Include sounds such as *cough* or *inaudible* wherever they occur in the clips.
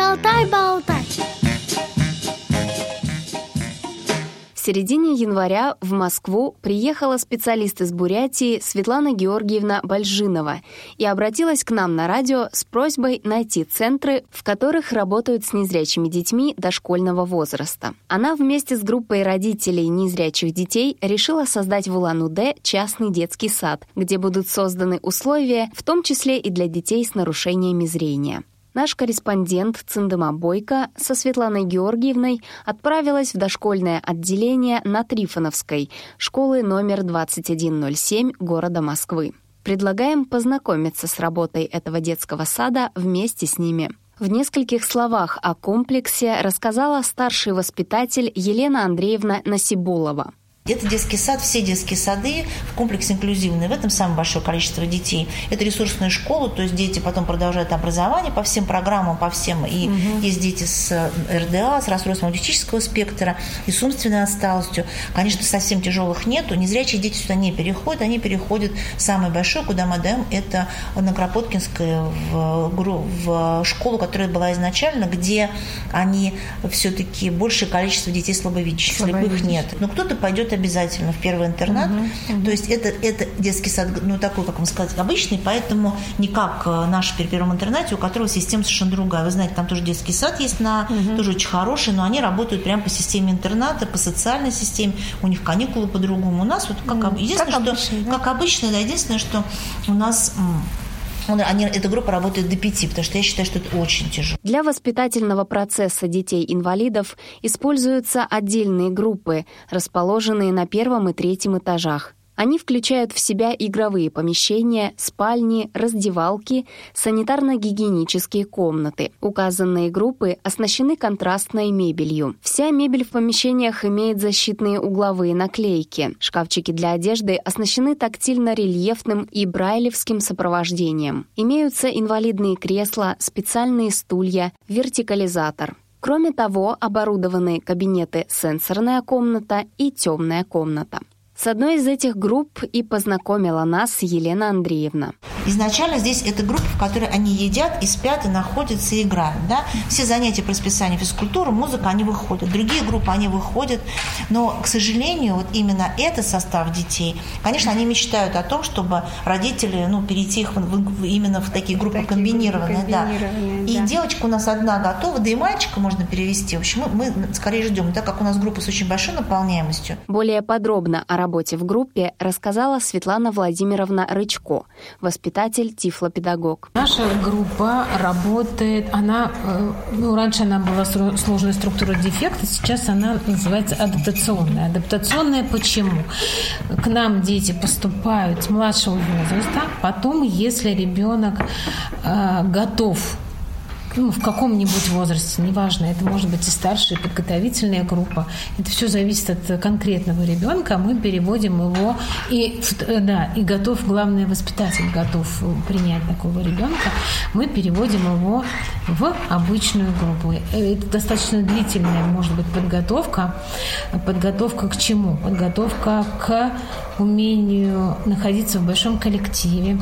Шалтай-болтай. В середине января в Москву приехала специалист из Бурятии Светлана Георгиевна Бальжинова и обратилась к нам на радио с просьбой найти центры, в которых работают с незрячими детьми дошкольного возраста. Она вместе с группой родителей незрячих детей решила создать в Улан-Удэ частный детский сад, где будут созданы условия, в том числе и для детей с нарушениями зрения. Наш корреспондент Циндема Бойко со Светланой Георгиевной отправилась в дошкольное отделение на Трифоновской, школы номер 2107 города Москвы. Предлагаем познакомиться с работой этого детского сада вместе с ними. В нескольких словах о комплексе рассказала старший воспитатель Елена Андреевна Насибулова. Это детский сад, все детские сады в комплексе инклюзивные. В этом самое большое количество детей. Это ресурсная школа, то есть дети потом продолжают образование по всем программам, по всем. И угу. есть дети с э, РДА, с расстройством аутистического спектра и с умственной отсталостью. Конечно, совсем тяжелых нету. Незрячие дети сюда не переходят. Они переходят самое большое, куда мы даем, это на Кропоткинской в, в школу, которая была изначально, где они все-таки большее количество детей слабовидящих, слепых нет. Но кто-то пойдет обязательно в первый интернат. Угу. То есть это, это детский сад, ну, такой, как вам сказать, обычный, поэтому не как э, наш при первом интернате, у которого система совершенно другая. Вы знаете, там тоже детский сад есть, на, угу. тоже очень хороший, но они работают прямо по системе интерната, по социальной системе, у них каникулы по-другому. У нас вот как, угу. единственное, как обычно, что, да? как обычно, да, единственное, что у нас они, эта группа работает до пяти, потому что я считаю, что это очень тяжело. Для воспитательного процесса детей-инвалидов используются отдельные группы, расположенные на первом и третьем этажах. Они включают в себя игровые помещения, спальни, раздевалки, санитарно-гигиенические комнаты. Указанные группы оснащены контрастной мебелью. Вся мебель в помещениях имеет защитные угловые наклейки. Шкафчики для одежды оснащены тактильно-рельефным и брайлевским сопровождением. Имеются инвалидные кресла, специальные стулья, вертикализатор. Кроме того, оборудованы кабинеты «Сенсорная комната» и «Темная комната». С одной из этих групп и познакомила нас Елена Андреевна. Изначально здесь это группа, в которой они едят и спят, и находятся, и играют. Да? Все занятия по расписанию физкультуры, музыка, они выходят. Другие группы, они выходят. Но, к сожалению, вот именно этот состав детей, конечно, они мечтают о том, чтобы родители ну, перейти их в, именно в такие группы такие комбинированные. Группы комбинированные да. да. И девочка у нас одна готова, да и мальчика можно перевести. В общем, мы, мы скорее ждем, так как у нас группа с очень большой наполняемостью. Более подробно о работе работе в группе рассказала Светлана Владимировна Рычко, воспитатель тифлопедагог. Наша группа работает, она, э, ну, раньше она была сложная структура дефекта, сейчас она называется адаптационная. Адаптационная почему? К нам дети поступают с младшего возраста, потом, если ребенок э, готов ну, в каком-нибудь возрасте, неважно, это может быть и старшая, и подготовительная группа. Это все зависит от конкретного ребенка. Мы переводим его и, да, и готов, главное, воспитатель готов принять такого ребенка. Мы переводим его в обычную группу. Это достаточно длительная, может быть, подготовка. Подготовка к чему? Подготовка к умению находиться в большом коллективе,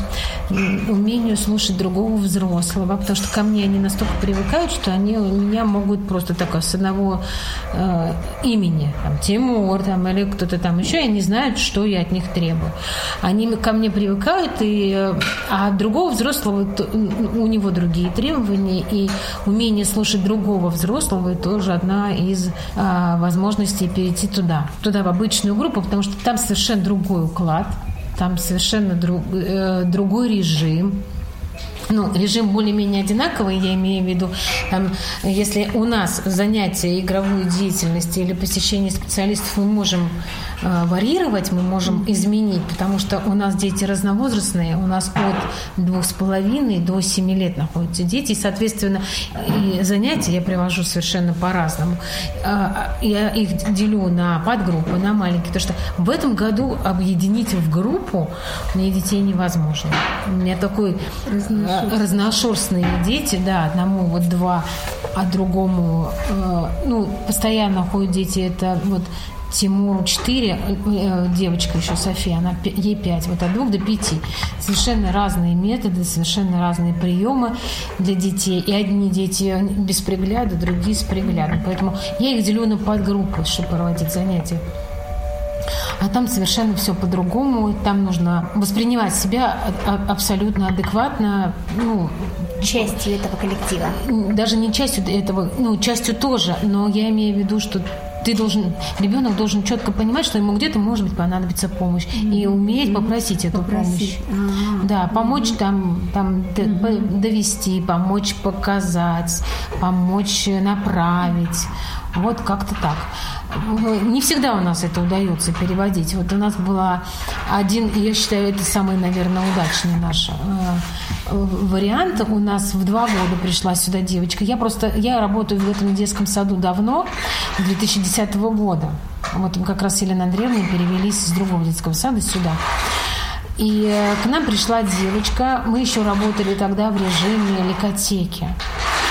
умению слушать другого взрослого, потому что ко мне они настолько привыкают, что они меня могут просто так с одного э, имени, там, Тимур там, или кто-то там еще, они знают, что я от них требую. Они ко мне привыкают, и, э, а другого взрослого, у него другие требования, и умение слушать другого взрослого тоже одна из э, возможностей перейти туда, туда в обычную группу, потому что там совершенно другой другой уклад, там совершенно друг, э, другой режим. Ну, режим более-менее одинаковый, я имею в виду, там, если у нас занятия игровой деятельности или посещение специалистов мы можем Э, варьировать, мы можем изменить, потому что у нас дети разновозрастные, у нас от двух с половиной до семи лет находятся дети, и, соответственно, и занятия я привожу совершенно по-разному. А, я их делю на подгруппы, на маленькие, потому что в этом году объединить в группу мне детей невозможно. У меня такой э, разношерстные дети, да, одному вот два, а другому, э, ну, постоянно ходят дети, это вот Тимуру 4, э, девочка еще София, она, ей 5, вот от 2 до 5. Совершенно разные методы, совершенно разные приемы для детей. И одни дети без пригляда, другие с приглядом. Поэтому я их делю на подгруппы, чтобы проводить занятия. А там совершенно все по-другому. Там нужно воспринимать себя абсолютно адекватно. Ну, частью этого коллектива. Даже не частью этого, ну, частью тоже. Но я имею в виду, что ты должен, ребенок должен четко понимать, что ему где-то может быть понадобится помощь mm-hmm. и уметь попросить эту попросить. помощь. А-а-а. Да, помочь там, там mm-hmm. довести, помочь показать, помочь направить. Вот как-то так. Не всегда у нас это удается переводить. Вот у нас была один, я считаю, это самый, наверное, удачный наш э, вариант. У нас в два года пришла сюда девочка. Я просто, я работаю в этом детском саду давно, с 2010 года. Вот как раз Елена Андреевна перевелись из другого детского сада сюда. И э, к нам пришла девочка. Мы еще работали тогда в режиме ликотеки.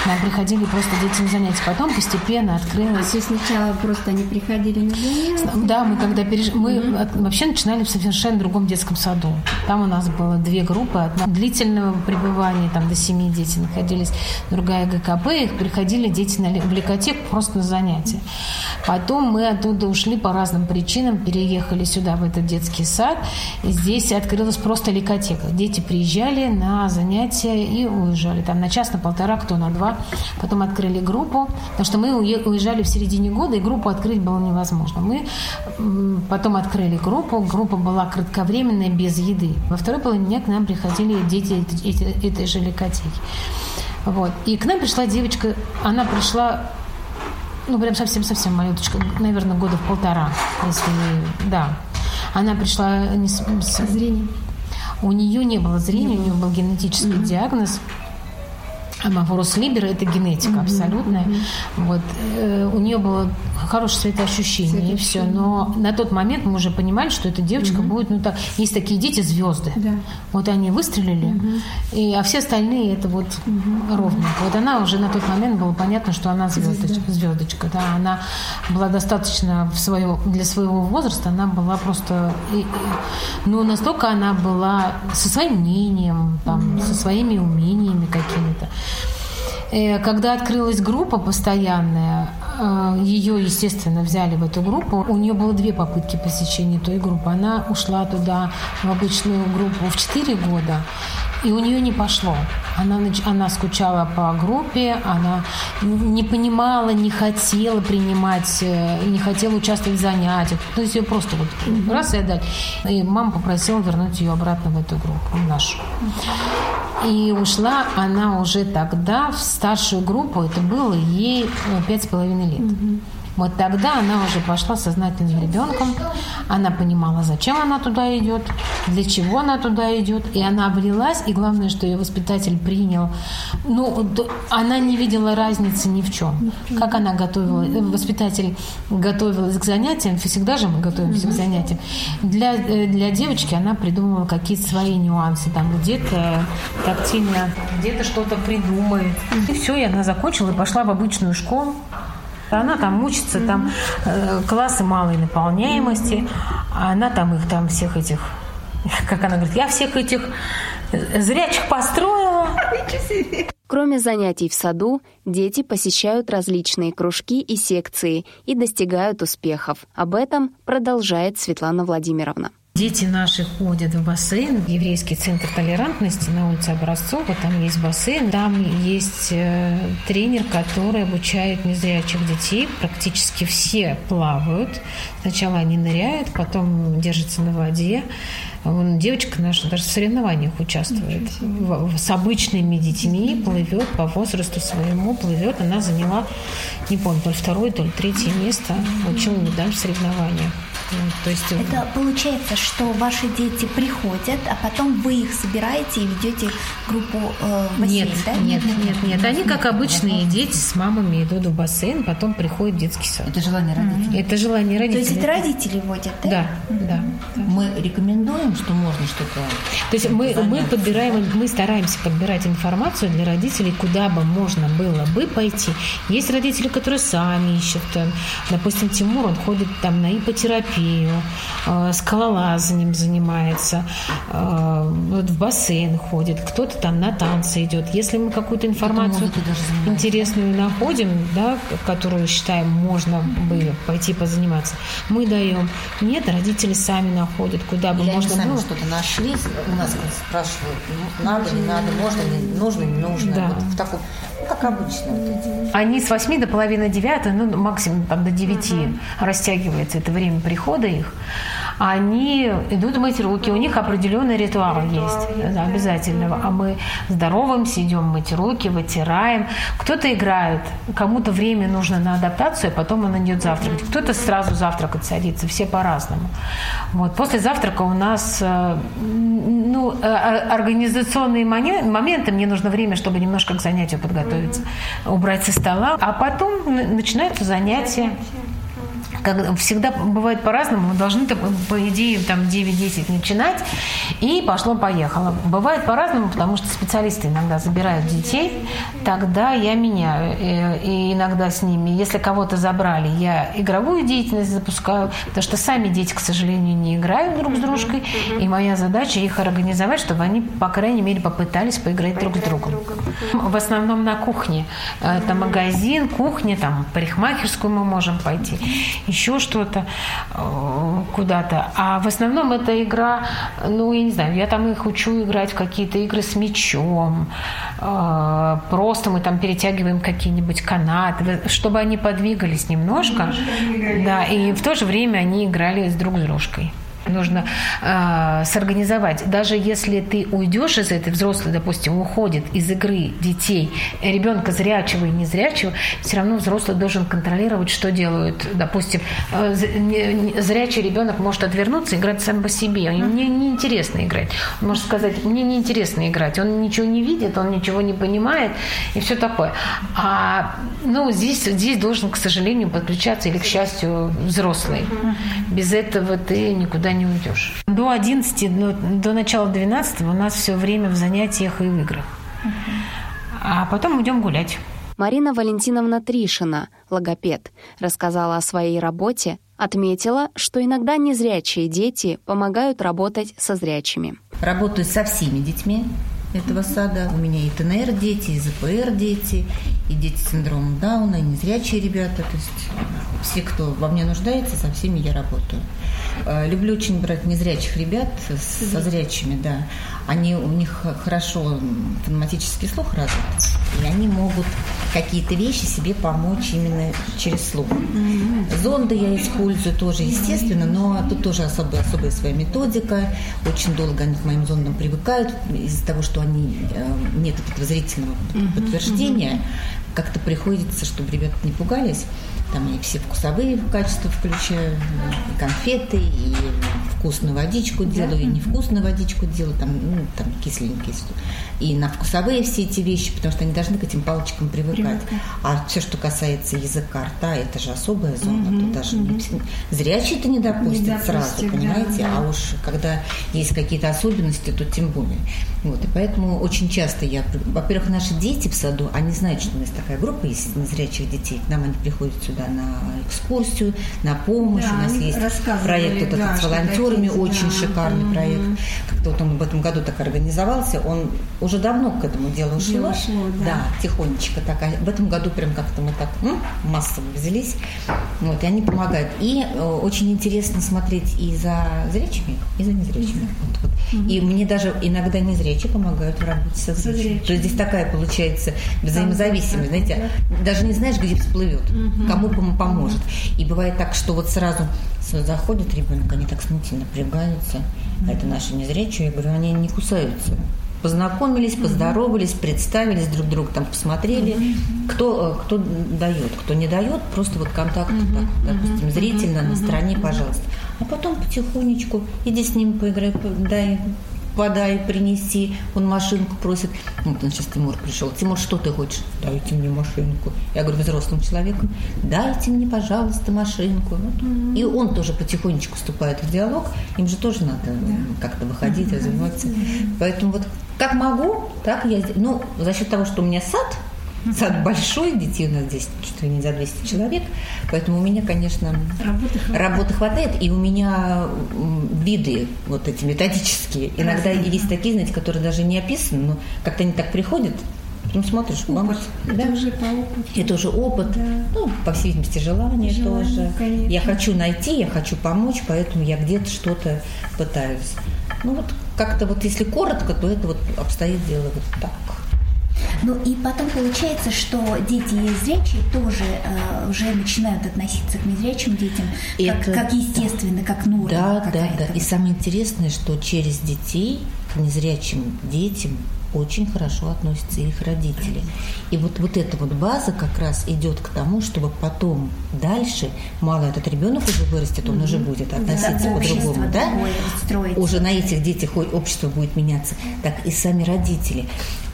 Нам приходили просто дети на занятия. Потом постепенно открылось. Есть сначала просто они приходили на занятия? Да, мы когда переш... мы mm-hmm. вообще начинали в совершенно другом детском саду. Там у нас было две группы. Одна длительного пребывания, там до семи дети находились, другая ГКП. Их приходили дети на библиотеку просто на занятия. Потом мы оттуда ушли по разным причинам, переехали сюда, в этот детский сад. И здесь открылась просто ликотека. Дети приезжали на занятия и уезжали. Там на час, на полтора, кто на два Потом открыли группу, потому что мы уезжали в середине года, и группу открыть было невозможно. Мы потом открыли группу, группа была кратковременная, без еды. Во второй половине дня к нам приходили дети этой, же ликотеки. Вот. И к нам пришла девочка, она пришла ну, прям совсем-совсем малюточка, наверное, года в полтора, если, да. Она пришла не с... Зрение. У нее не было зрения, у нее был генетический mm-hmm. диагноз – Амафорус Либера – это генетика mm-hmm. абсолютная. Mm-hmm. Вот. Э, у нее было хорошее светоощущение, и все. Но на тот момент мы уже понимали, что эта девочка mm-hmm. будет, ну так, есть такие дети звезды. Да. Вот они выстрелили, mm-hmm. и, а все остальные это вот mm-hmm. ровненько. Вот она уже на тот момент было понятно, что она звездочка. звездочка да. Она была достаточно в свое, для своего возраста, она была просто, и, и, ну настолько она была со своим мнением, там, mm-hmm. со своими умениями какими-то. Э, когда открылась группа постоянная, э, ее, естественно, взяли в эту группу. У нее было две попытки посещения той группы. Она ушла туда в обычную группу в 4 года, и у нее не пошло. Она, она скучала по группе, она не понимала, не хотела принимать, э, не хотела участвовать в занятиях. То есть ее просто вот раз и отдать. И мама попросила вернуть ее обратно в эту группу, в нашу. И ушла она уже тогда в старшую группу, это было ей э, пять с половиной лет. Вот тогда она уже пошла сознательным ребенком. Она понимала, зачем она туда идет, для чего она туда идет. И она влилась, и главное, что ее воспитатель принял. Ну, она не видела разницы ни в чем. Как она готовила, э, воспитатель готовилась к занятиям, всегда же мы готовимся к занятиям. Для, э, для девочки она придумывала какие-то свои нюансы. Там где-то тактильно, где-то что-то придумает. И все, и она закончила и пошла в обычную школу. Она там учится, там э, классы малой наполняемости, а она там их там всех этих, *laughs* как она говорит, я всех этих зрячих построила. Кроме занятий в саду, дети посещают различные кружки и секции и достигают успехов. Об этом продолжает Светлана Владимировна. Дети наши ходят в бассейн, еврейский центр толерантности на улице Образцова, там есть бассейн, там есть э, тренер, который обучает незрячих детей, практически все плавают. Сначала они ныряют, потом держатся на воде. Вон, девочка наша даже в соревнованиях участвует. С обычными детьми плывет по возрасту своему, плывет. Она заняла, не помню, то ли второе, то ли третье место, получила медаль в соревнованиях. То есть... Это получается, что ваши дети приходят, а потом вы их собираете и ведете группу э, в бассейн, нет, да? Нет, нет, нет, нет. Они, как обычные дети, с мамами идут в бассейн, потом приходят в детский сад. Это желание родителей. Это желание родителей. То есть это родители водят, да? Да, да. Мы рекомендуем, что можно что-то То есть мы, мы подбираем, мы стараемся подбирать информацию для родителей, куда бы можно было бы пойти. Есть родители, которые сами ищут. э, Допустим, Тимур, он ходит там на ипотерапию, э, скалолазанием занимается, э, в бассейн ходит, кто-то там на танцы идет. Если мы какую-то информацию интересную находим, да, которую считаем можно бы пойти позаниматься, мы даем. Нет, родители сами находят, куда бы Или они можно сами было. что-то нашли, у нас спрашивают, ну, надо, не надо, можно, не нужно, не нужно. Да. Вот в таком, как обычно. Вот эти. Они с 8 до половины 9, ну, максимум там, до 9 растягивается это время прихода их. Они идут мыть руки, у них определенный ритуал есть, да, обязательно. А мы здороваемся, идем мыть руки, вытираем. Кто-то играет, кому-то время нужно на адаптацию, а потом он идет завтракать. Кто-то сразу завтракать садится, все по-разному. Вот. После завтрака у нас э, ну, э, э, организационные моменты, мне нужно время, чтобы немножко к занятию подготовиться, убрать со стола, а потом начинаются занятия. Как всегда бывает по-разному, мы должны, по идее, там 9-10 начинать, и пошло-поехало. Бывает по-разному, потому что специалисты иногда забирают детей, тогда я меняю, и, и иногда с ними. Если кого-то забрали, я игровую деятельность запускаю, потому что сами дети, к сожалению, не играют друг с дружкой, и моя задача их организовать, чтобы они, по крайней мере, попытались поиграть друг с другом. В основном на кухне. Это магазин, кухня, там, парикмахерскую мы можем пойти, еще что-то э, куда-то. А в основном это игра, ну, я не знаю, я там их учу играть в какие-то игры с мячом, э, просто мы там перетягиваем какие-нибудь канаты, чтобы они подвигались немножко, да, и в то же время они играли с друг с дружкой. Нужно э, сорганизовать. Даже если ты уйдешь из этой, взрослый, допустим, уходит из игры детей, ребенка зрячего и незрячего, все равно взрослый должен контролировать, что делают. Допустим, э, зрячий ребенок может отвернуться и играть сам по себе. Мне неинтересно играть. Он может сказать, мне неинтересно играть. Он ничего не видит, он ничего не понимает и все такое. А ну, здесь, здесь должен, к сожалению, подключаться или, к счастью, взрослый. Без этого ты никуда не уйдешь. До 11, до, до начала 12 у нас все время в занятиях и в играх. А потом идем гулять. Марина Валентиновна Тришина, логопед, рассказала о своей работе, отметила, что иногда незрячие дети помогают работать со зрячими. Работаю со всеми детьми этого сада. У меня и ТНР дети, и ЗПР дети, и дети с синдромом Дауна, и незрячие ребята. То есть все, кто во мне нуждается, со всеми я работаю. Э, Люблю очень брать незрячих ребят со зрячими, да. Они, у них хорошо фонематический слух развит, и они могут какие-то вещи себе помочь именно через слух. Зонды я использую тоже, естественно, но тут тоже особая, особая своя методика. Очень долго они к моим зондам привыкают из-за того, что они э, нет этого зрительного подтверждения. Как-то приходится, чтобы ребята не пугались. Там я все вкусовые качества включаю, и конфеты, и вкусную водичку делаю, и невкусную водичку делаю, там, ну, там кисленькие. И на вкусовые все эти вещи, потому что они должны к этим палочкам привыкать. А все, что касается языка, рта, это же особая зона. Тут даже не все- зрячие это не допустят Не сразу, допустят, да, понимаете? да. А уж когда есть какие-то особенности, то тем более. Вот, и поэтому очень часто я... Во-первых, наши дети в саду, они знают, что у нас такая группа есть незрячих детей. К нам они приходят сюда на экскурсию, на помощь. Да, у нас есть проект вот да, этот с что волонтерами, такие, очень да. шикарный Мгм. проект. Как-то вот он в этом году так организовался. Он уже давно к этому делу шло. Дело шло, да. тихонечко так. А в этом году прям как-то мы так м, массово взялись. Вот, и они помогают. И э, очень интересно смотреть и за зрячими, и за незрячими. Вот, вот. И мне даже иногда незрячие помогают в работе со зрячими. То есть здесь такая получается взаимозависимость. Знаете, даже не знаешь, где всплывет, кому пом- поможет. И бывает так, что вот сразу заходит ребенок, они так смотрите, напрягаются. А это наши незрячие, я говорю, они не кусаются. Познакомились, поздоровались, представились друг друга, там посмотрели, кто, э, кто дает, кто не дает, просто вот контакт, так, допустим, зрительно на стороне, пожалуйста. А потом потихонечку иди с ним поиграй, дай подай, принеси. Он машинку просит. Вот он сейчас Тимур пришел. Тимур, что ты хочешь? Дайте мне машинку. Я говорю взрослым человеком, дайте мне, пожалуйста, машинку. Вот. И он тоже потихонечку вступает в диалог. Им же тоже надо как-то выходить, развиваться. Поэтому вот как могу, так я... Ну, за счет того, что у меня сад, Сад большой, детей у нас здесь чуть ли не за 200 человек, поэтому у меня, конечно, работы хватает. работы хватает, и у меня виды вот эти методические. Иногда Разные. есть такие, знаете, которые даже не описаны, но как-то они так приходят, ну, смотришь, опыт. Мама, да? Это уже по опыту. Это уже опыт. Да. Ну, по всей видимости, желание, желание тоже. Конечно. Я хочу найти, я хочу помочь, поэтому я где-то что-то пытаюсь. Ну, вот как-то вот, если коротко, то это вот обстоит дело вот так. Ну и потом получается, что дети зрячие тоже э, уже начинают относиться к незрячим детям Это... как, как естественно, как норма. Да, да, да. И самое интересное, что через детей к незрячим детям очень хорошо относятся их родители. И вот, вот эта вот база как раз идет к тому, чтобы потом дальше, мало этот ребенок уже вырастет, он mm-hmm. уже будет относиться да, по-другому, да? Уже на этих детях общество будет меняться. Так и сами родители.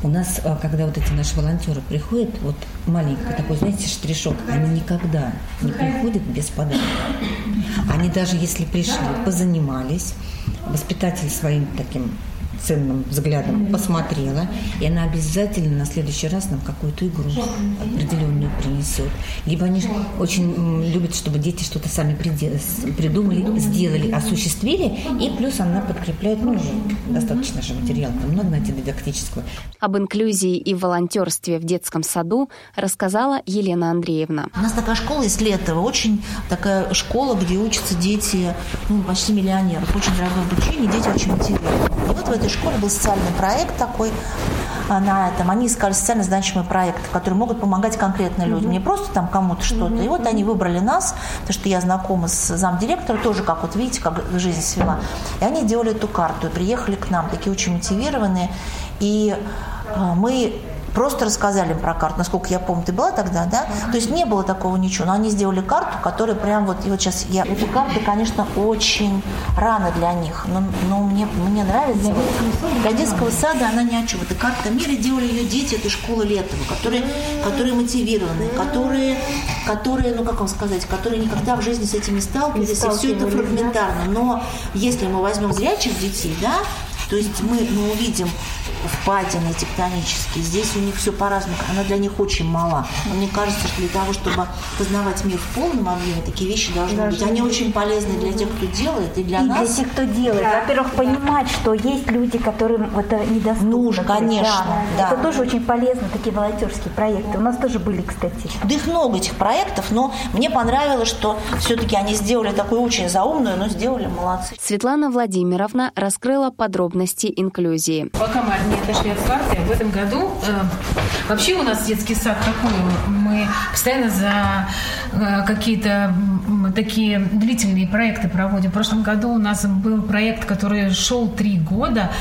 У нас, а, когда вот эти наши волонтеры приходят, вот маленький такой, знаете, штришок, они никогда не приходят без подарка. Они даже если пришли, позанимались, воспитатель своим таким ценным взглядом посмотрела, и она обязательно на следующий раз нам какую-то игру определенную принесет. Либо они очень любят, чтобы дети что-то сами придумали, сделали, осуществили, и плюс она подкрепляет, ну, достаточно же материала, там много, знаете, дидактического. Об инклюзии и волонтерстве в детском саду рассказала Елена Андреевна. У нас такая школа из Летова, очень такая школа, где учатся дети, ну, почти миллионеров, очень дорогое обучение, дети очень мотивированы. И вот в этой школе был социальный проект такой а, на этом. Они искали социально значимые проекты, которые могут помогать конкретно людям, не просто там кому-то что-то. И вот они выбрали нас, потому что я знакома с замдиректора, тоже, как вот видите, как жизнь свела. И они делали эту карту и приехали к нам, такие очень мотивированные. И а, мы Просто рассказали про карту. Насколько я помню, ты была тогда, да? То есть не было такого ничего. Но они сделали карту, которая прям вот... И вот сейчас я... Эти карты, конечно, очень рано для них. Но, но мне, мне нравится. Для детского сада она ни о чем. Это карта мира. Делали ее дети этой школы Летова, которые, которые мотивированы, которые, которые, ну как вам сказать, которые никогда в жизни с этим не сталкивались. И все это фрагментарно. Но если мы возьмем зрячих детей, да, то есть мы, мы увидим впадины тектонические. Здесь у них все по-разному. Она для них очень мала. Но мне кажется, что для того, чтобы познавать мир в полном объеме, такие вещи должны Даже быть. Они очень полезны для тех, кто делает, и для и нас. для тех, кто делает. Да. Во-первых, да. понимать, что есть люди, которым это недоступно. Нужно, конечно. Да. Да. Это тоже очень полезно, такие волонтерские проекты. У нас тоже были, кстати. Да их много, этих проектов, но мне понравилось, что все-таки они сделали такую очень заумную, но сделали молодцы. Светлана Владимировна раскрыла подробности инклюзии. Пока мы не отошли от карты, в этом году э, вообще у нас детский сад такой, мы постоянно за какие-то такие длительные проекты проводим. В прошлом году у нас был проект, который шел три года,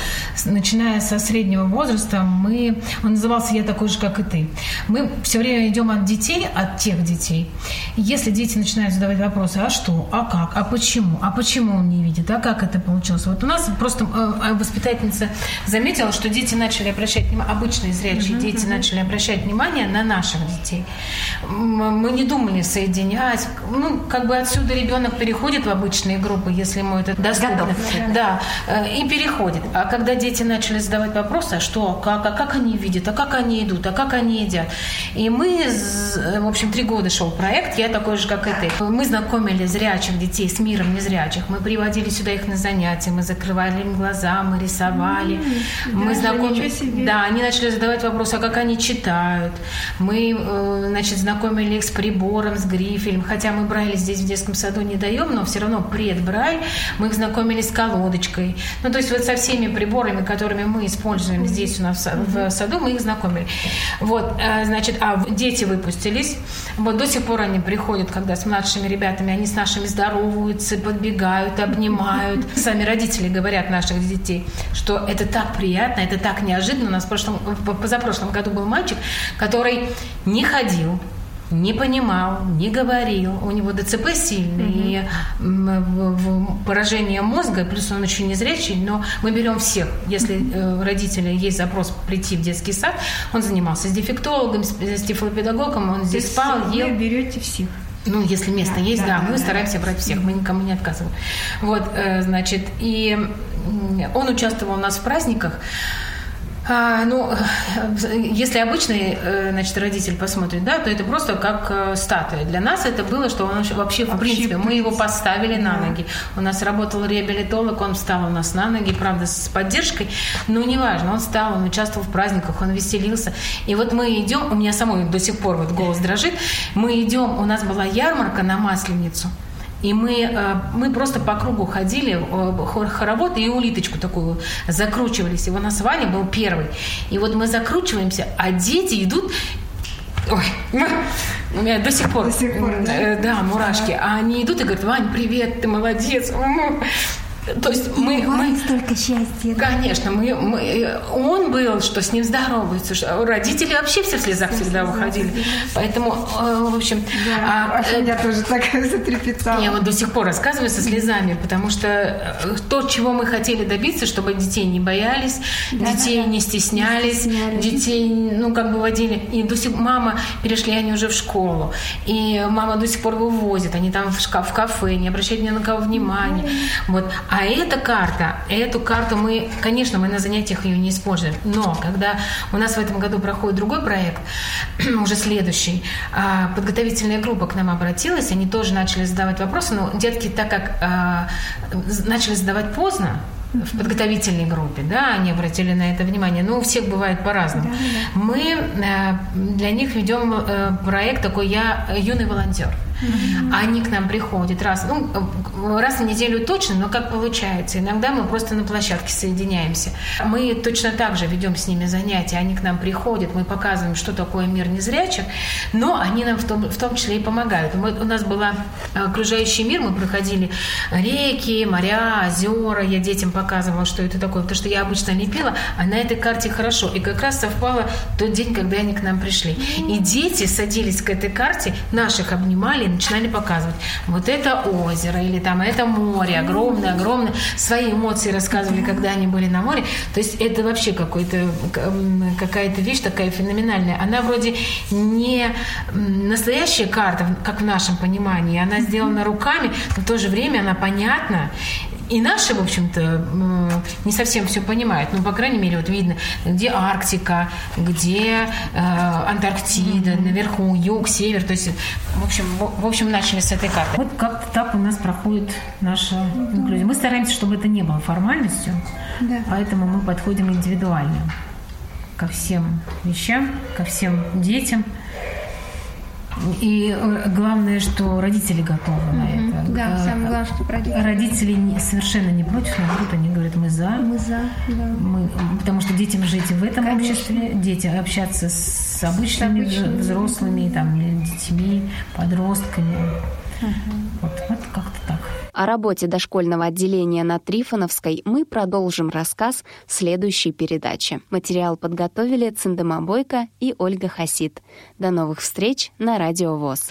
начиная со среднего возраста. Мы, он назывался «Я такой же, как и ты». Мы все время идем от детей, от тех детей. Если дети начинают задавать вопросы, а что, а как, а почему, а почему он не видит, а как это получилось. Вот у нас просто э, воспитательница заметила, что дети начали обращать внимание, обычные зрячие uh-huh, дети uh-huh. начали обращать внимание на наших детей. Мы не думали соединять. Ну, как бы отсюда ребенок переходит в обычные группы, если ему это доступно. Да, э, и переходит. А когда дети начали задавать вопросы, а что, как, а как они видят, а как они идут, а как они едят. И мы, в общем, три года шел проект, я такой же, как и ты. Мы знакомили зрячих детей с миром незрячих. Мы приводили сюда их на занятия, мы закрывали им глаза, мы рисовали. Mm-hmm. Мы знакомили... Да, они начали задавать вопросы, а как они читают. Мы, э, значит, знакомили их с прибором, с грифелем. Хотя мы брали здесь в детском саду не даем, но все равно предбрай. Мы их знакомили с колодочкой. Ну, то есть вот со всеми приборами, которыми мы используем здесь у нас в саду, мы их знакомили. Вот, э, значит, а дети выпустились. Вот до сих пор они приходят, когда с младшими ребятами, они с нашими здороваются, подбегают, обнимают. *laughs* Сами родители говорят наших детей, что это так приятно, это так неожиданно. У нас в прошлом, позапрошлом году был мальчик, который не ходил, не понимал, не говорил, у него ДЦП сильный, угу. и поражение мозга, плюс он очень незрячий, но мы берем всех. Если э, у родителей есть запрос прийти в детский сад, он занимался с дефектологом, с тифлопедагогом, он здесь спал, ел. Вы берете всех. Ну, если место да, есть, да, да мы да, стараемся да. брать всех, мы никому не отказываем. Вот, э, значит, и он участвовал у нас в праздниках. А, ну, если обычный, э, значит, родитель посмотрит, да, то это просто как э, статуя. Для нас это было, что он вообще, в принципе, мы его поставили на ноги. У нас работал реабилитолог, он встал у нас на ноги, правда, с поддержкой, но неважно, он встал, он участвовал в праздниках, он веселился. И вот мы идем, у меня самой до сих пор вот голос дрожит, мы идем, у нас была ярмарка на Масленицу, и мы, э, мы просто по кругу ходили, э, хоровод и улиточку такую закручивались. Нас Ваня был первый. И вот мы закручиваемся, а дети идут Ой, у меня до сих пор, до сих пор да? Э, да, мурашки. А они идут и говорят, Вань, привет, ты молодец. То есть мы, мы столько счастья. Конечно, мы, мы, он был, что с ним здороваются, что родители вообще все в слезах всегда выходили. Поэтому, э, в общем... Да, а, я тоже так *laughs* затрепетала. Я вот до сих пор рассказываю со слезами, потому что э, то, чего мы хотели добиться, чтобы детей не боялись, да, детей да, не стеснялись, стеснялись, детей, ну, как бы водили. И до сих мама, перешли они уже в школу, и мама до сих пор вывозит, они там в, шкаф, в кафе, не обращают ни на кого внимания. Вот. А эта карта, эту карту мы, конечно, мы на занятиях ее не используем, но когда у нас в этом году проходит другой проект, *clears throat* уже следующий, а, подготовительная группа к нам обратилась, они тоже начали задавать вопросы, но детки, так как а, начали задавать поздно, в подготовительной группе, да, они обратили на это внимание. Но у всех бывает по-разному. Да, да. Мы э, для них ведем э, проект такой «Я юный волонтер». Mm-hmm. Они к нам приходят раз, ну, раз в неделю точно, но как получается. Иногда мы просто на площадке соединяемся. Мы точно так же ведем с ними занятия. Они к нам приходят, мы показываем, что такое мир незрячих, но они нам в том, в том числе и помогают. Мы, у нас был окружающий мир, мы проходили реки, моря, озера. Я детям показывала, что это такое, потому что я обычно лепила, а на этой карте хорошо. И как раз совпало тот день, когда они к нам пришли. И дети садились к этой карте, наших обнимали, начинали показывать. Вот это озеро или там это море, огромное-огромное. Свои эмоции рассказывали, когда они были на море. То есть это вообще какой-то, какая-то вещь такая феноменальная. Она вроде не настоящая карта, как в нашем понимании. Она сделана руками, но в то же время она понятна и наши, в общем-то, не совсем все понимают. Ну, по крайней мере, вот видно, где Арктика, где э, Антарктида, mm-hmm. наверху юг, север. То есть, в общем, в, в общем, начали с этой карты. Вот как-то так у нас проходит наша mm-hmm. инклюзия. Мы стараемся, чтобы это не было формальностью, да. поэтому мы подходим индивидуально ко всем вещам, ко всем детям. И э, главное, что родители готовы mm-hmm. на это. Да, а, самое главное, что родители. Родители не, совершенно не против, наоборот, они говорят, мы за. Мы за, да. Мы, потому что детям жить в этом Конечно. обществе, дети общаться с обычными, с обычными взрослыми, там, детьми, подростками. Uh-huh. Вот, вот как-то. О работе дошкольного отделения на Трифоновской мы продолжим рассказ в следующей передаче. Материал подготовили Циндема Бойко и Ольга Хасид. До новых встреч на Радио ВОЗ.